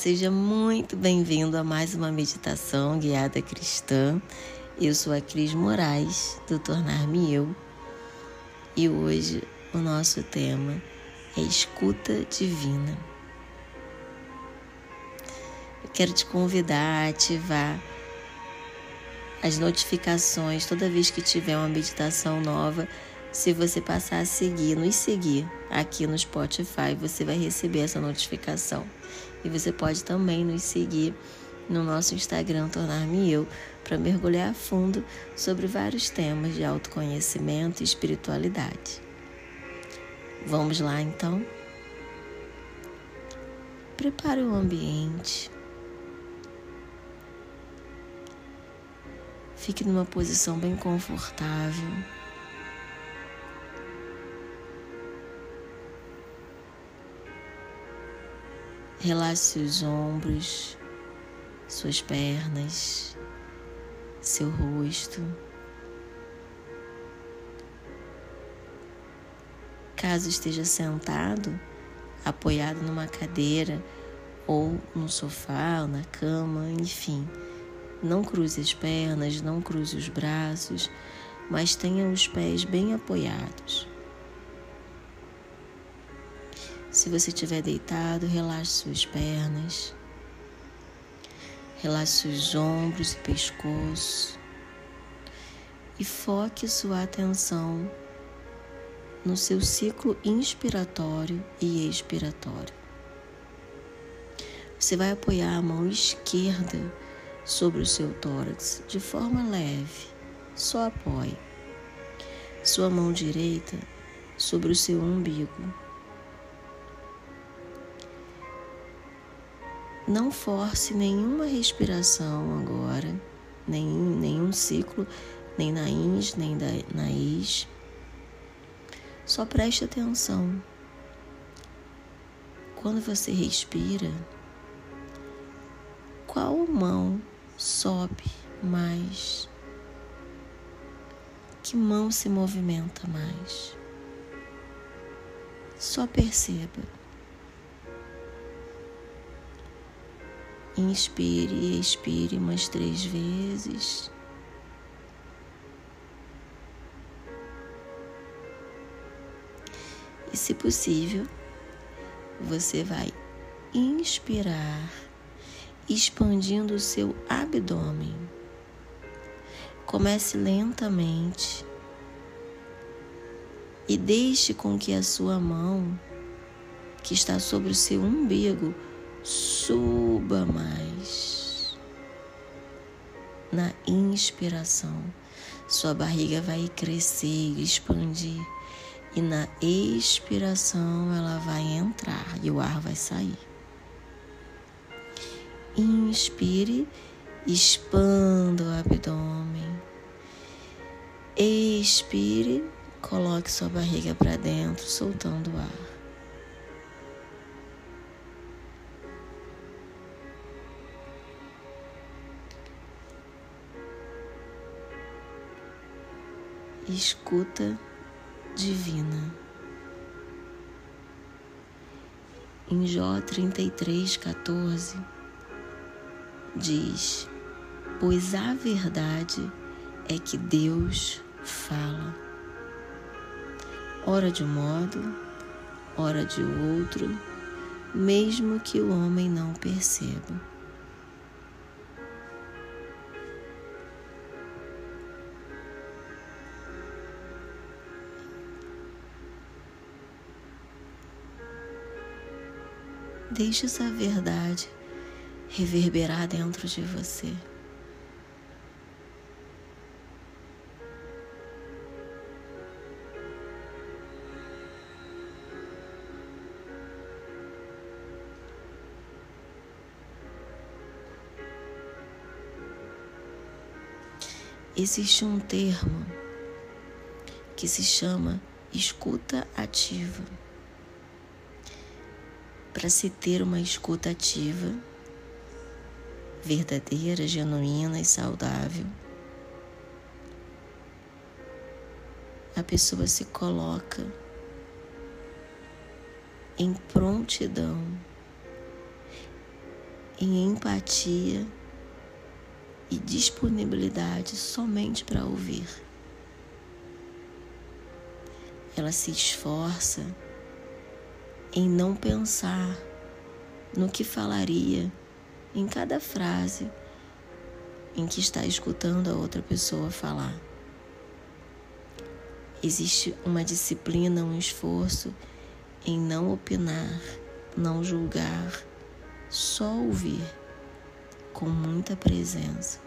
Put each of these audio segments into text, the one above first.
seja muito bem-vindo a mais uma meditação guiada cristã. Eu sou a Cris Moraes, do Tornar-me Eu, e hoje o nosso tema é escuta divina. Eu quero te convidar a ativar as notificações toda vez que tiver uma meditação nova. Se você passar a seguir, nos seguir aqui no Spotify, você vai receber essa notificação. E você pode também nos seguir no nosso Instagram Tornar-me Eu para mergulhar a fundo sobre vários temas de autoconhecimento e espiritualidade. Vamos lá então? Prepare o ambiente. Fique numa posição bem confortável. Relaxe os ombros, suas pernas, seu rosto. Caso esteja sentado, apoiado numa cadeira ou no sofá ou na cama, enfim, não cruze as pernas, não cruze os braços, mas tenha os pés bem apoiados. Se você estiver deitado, relaxe suas pernas, relaxe os ombros e pescoço e foque sua atenção no seu ciclo inspiratório e expiratório. Você vai apoiar a mão esquerda sobre o seu tórax de forma leve, só apoie. Sua mão direita sobre o seu umbigo Não force nenhuma respiração agora, nenhum, nenhum ciclo, nem na ins, nem da, na is. Só preste atenção. Quando você respira, qual mão sobe mais? Que mão se movimenta mais? Só perceba. Inspire e expire umas três vezes. E, se possível, você vai inspirar, expandindo o seu abdômen. Comece lentamente e deixe com que a sua mão, que está sobre o seu umbigo, suba mais. Na inspiração, sua barriga vai crescer e expandir, e na expiração ela vai entrar e o ar vai sair. Inspire, expanda o abdômen. Expire, coloque sua barriga para dentro, soltando o ar. Escuta divina. Em Jó 33,14 diz: Pois a verdade é que Deus fala, ora de um modo, ora de outro, mesmo que o homem não perceba. Deixe essa verdade reverberar dentro de você. Existe um termo que se chama escuta ativa para se ter uma escuta ativa, verdadeira, genuína e saudável. A pessoa se coloca em prontidão em empatia e disponibilidade somente para ouvir. Ela se esforça em não pensar no que falaria em cada frase em que está escutando a outra pessoa falar. Existe uma disciplina, um esforço em não opinar, não julgar, só ouvir com muita presença.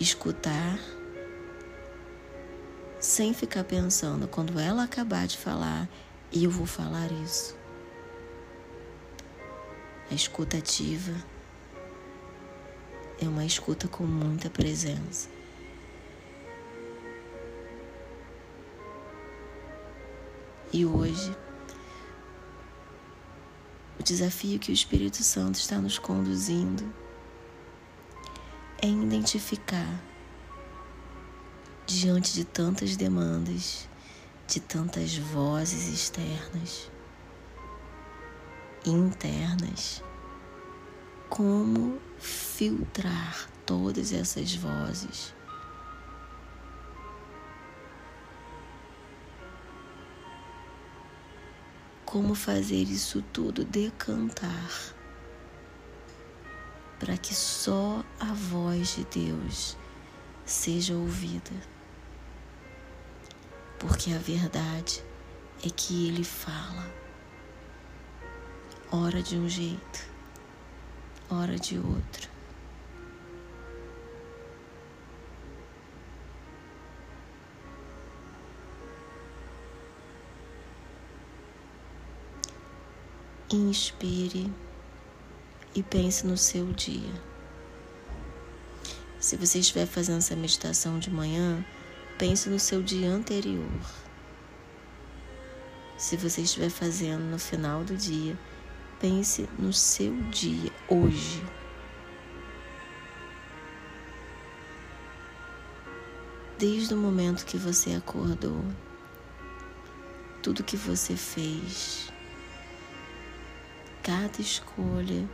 Escutar sem ficar pensando, quando ela acabar de falar, eu vou falar isso. A escuta ativa é uma escuta com muita presença. E hoje, o desafio que o Espírito Santo está nos conduzindo é identificar diante de tantas demandas, de tantas vozes externas, internas, como filtrar todas essas vozes. Como fazer isso tudo decantar para que só a voz de Deus seja ouvida. Porque a verdade é que Ele fala, ora de um jeito, ora de outro. Inspire e pense no seu dia. Se você estiver fazendo essa meditação de manhã, pense no seu dia anterior. Se você estiver fazendo no final do dia, pense no seu dia hoje. Desde o momento que você acordou, tudo que você fez, cada escolha,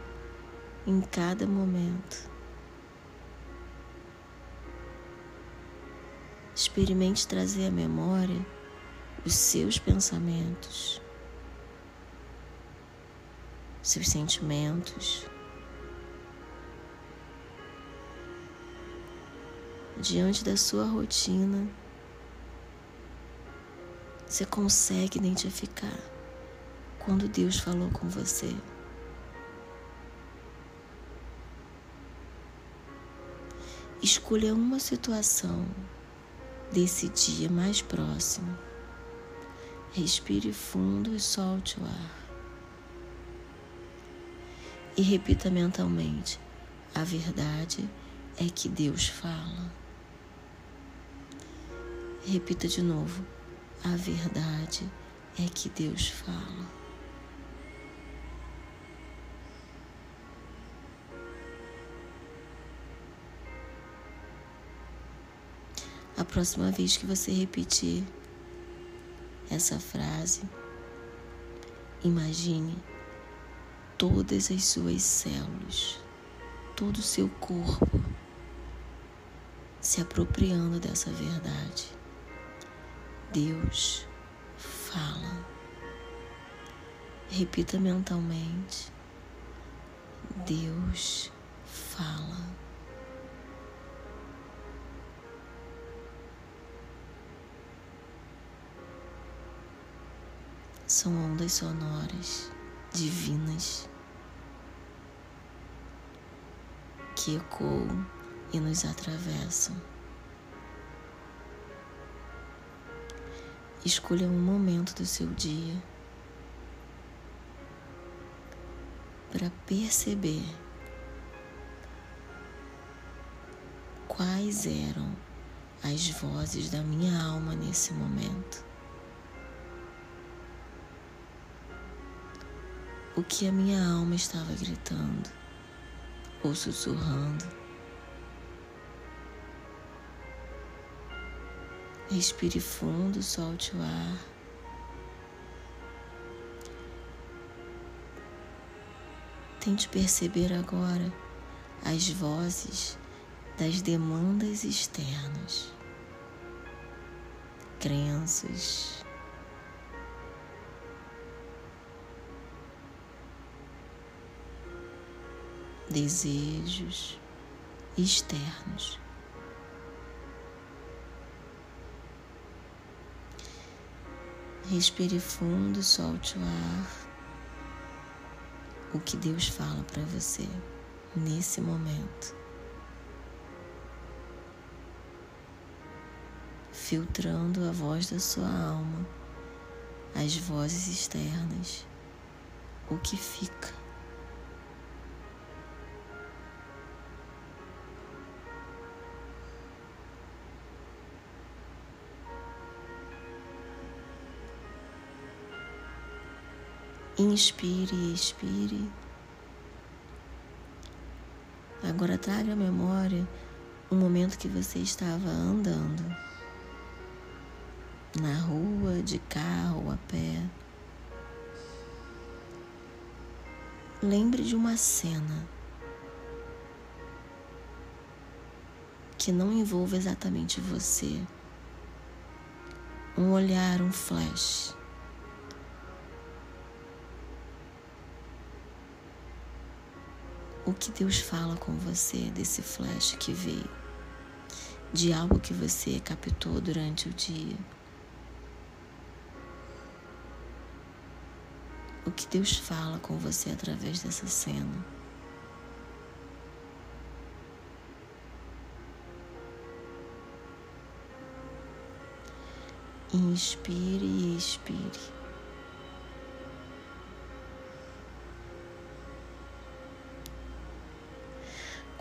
em cada momento. Experimente trazer à memória os seus pensamentos, seus sentimentos. Diante da sua rotina, você consegue identificar quando Deus falou com você. Escolha uma situação desse dia mais próximo. Respire fundo e solte o ar. E repita mentalmente: a verdade é que Deus fala. Repita de novo: a verdade é que Deus fala. A próxima vez que você repetir essa frase, imagine todas as suas células, todo o seu corpo se apropriando dessa verdade. Deus fala. Repita mentalmente. Deus fala. São ondas sonoras divinas que ecoam e nos atravessam. Escolha um momento do seu dia para perceber quais eram as vozes da minha alma nesse momento. o que a minha alma estava gritando ou sussurrando. Respire fundo, solte o ar. Tente perceber agora as vozes das demandas externas, crenças, desejos externos. Respire fundo, solte o ar. O que Deus fala para você nesse momento. Filtrando a voz da sua alma, as vozes externas, o que fica. Inspire e expire. Agora traga à memória o momento que você estava andando na rua, de carro, a pé. Lembre de uma cena que não envolva exatamente você. Um olhar, um flash. O que Deus fala com você desse flash que veio, de algo que você captou durante o dia. O que Deus fala com você através dessa cena. Inspire e expire.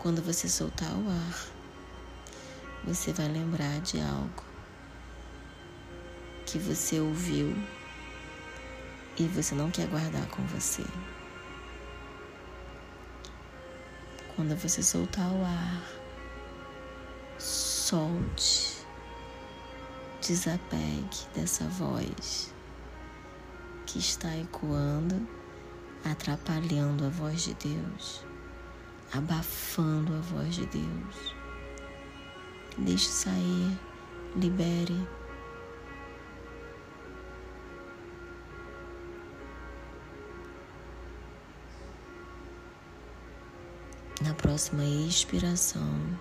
Quando você soltar o ar, você vai lembrar de algo que você ouviu e você não quer guardar com você. Quando você soltar o ar, solte, desapegue dessa voz que está ecoando, atrapalhando a voz de Deus abafando a voz de Deus. Deixe sair, libere. Na próxima expiração,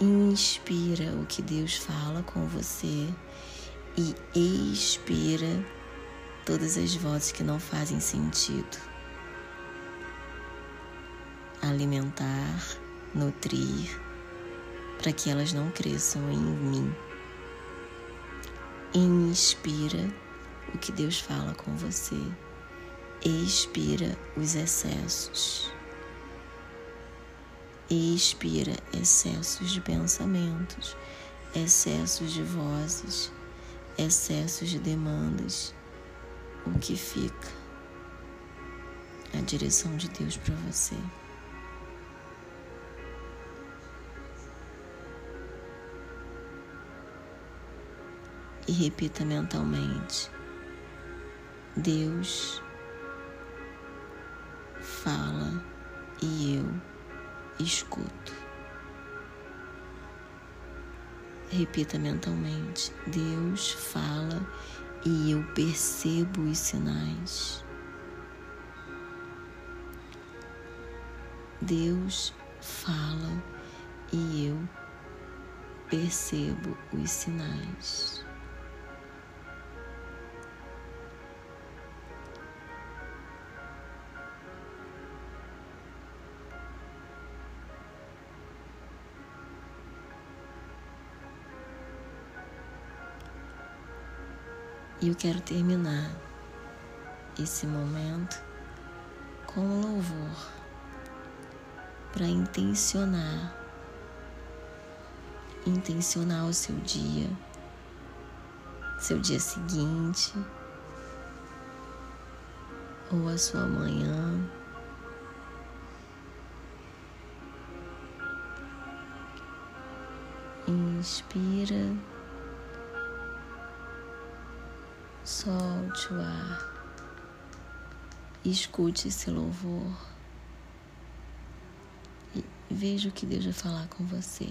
inspira o que Deus fala com você e expira todas as vozes que não fazem sentido alimentar, nutrir, para que elas não cresçam em mim. Inspira o que Deus fala com você, expira os excessos. Expira excessos de pensamentos, excessos de vozes, excessos de demandas. O que fica? A direção de Deus para você. E repita mentalmente: Deus fala e eu escuto. Repita mentalmente: Deus fala e eu percebo os sinais. Deus fala e eu percebo os sinais. E eu quero terminar esse momento com louvor para intencionar intencionar o seu dia, seu dia seguinte ou a sua manhã. Inspira. Solte o ar escute esse louvor e veja o que Deus vai falar com você.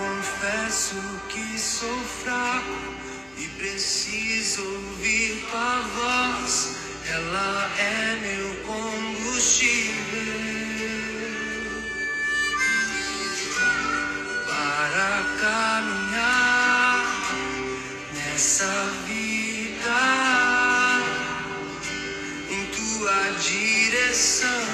Confesso que sou fraco e preciso ouvir tua voz. Ela é meu combustível. Caminhar nessa vida em tua direção.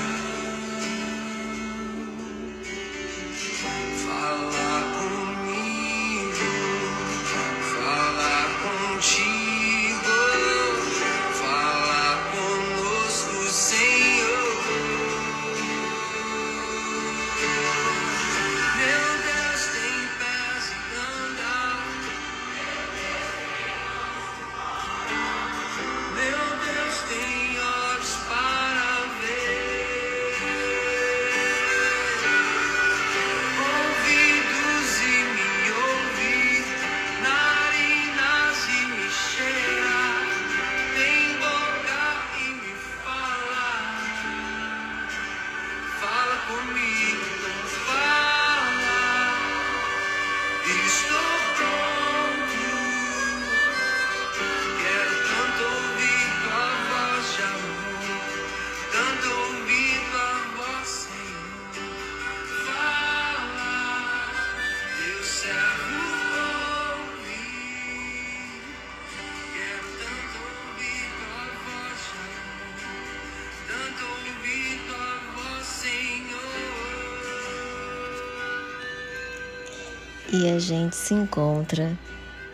E a gente se encontra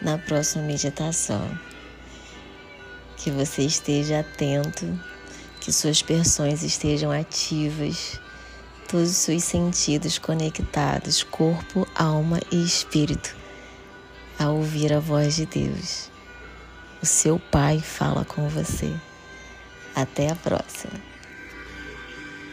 na próxima meditação. Que você esteja atento, que suas persões estejam ativas, todos os seus sentidos conectados, corpo, alma e espírito, a ouvir a voz de Deus. O seu Pai fala com você. Até a próxima.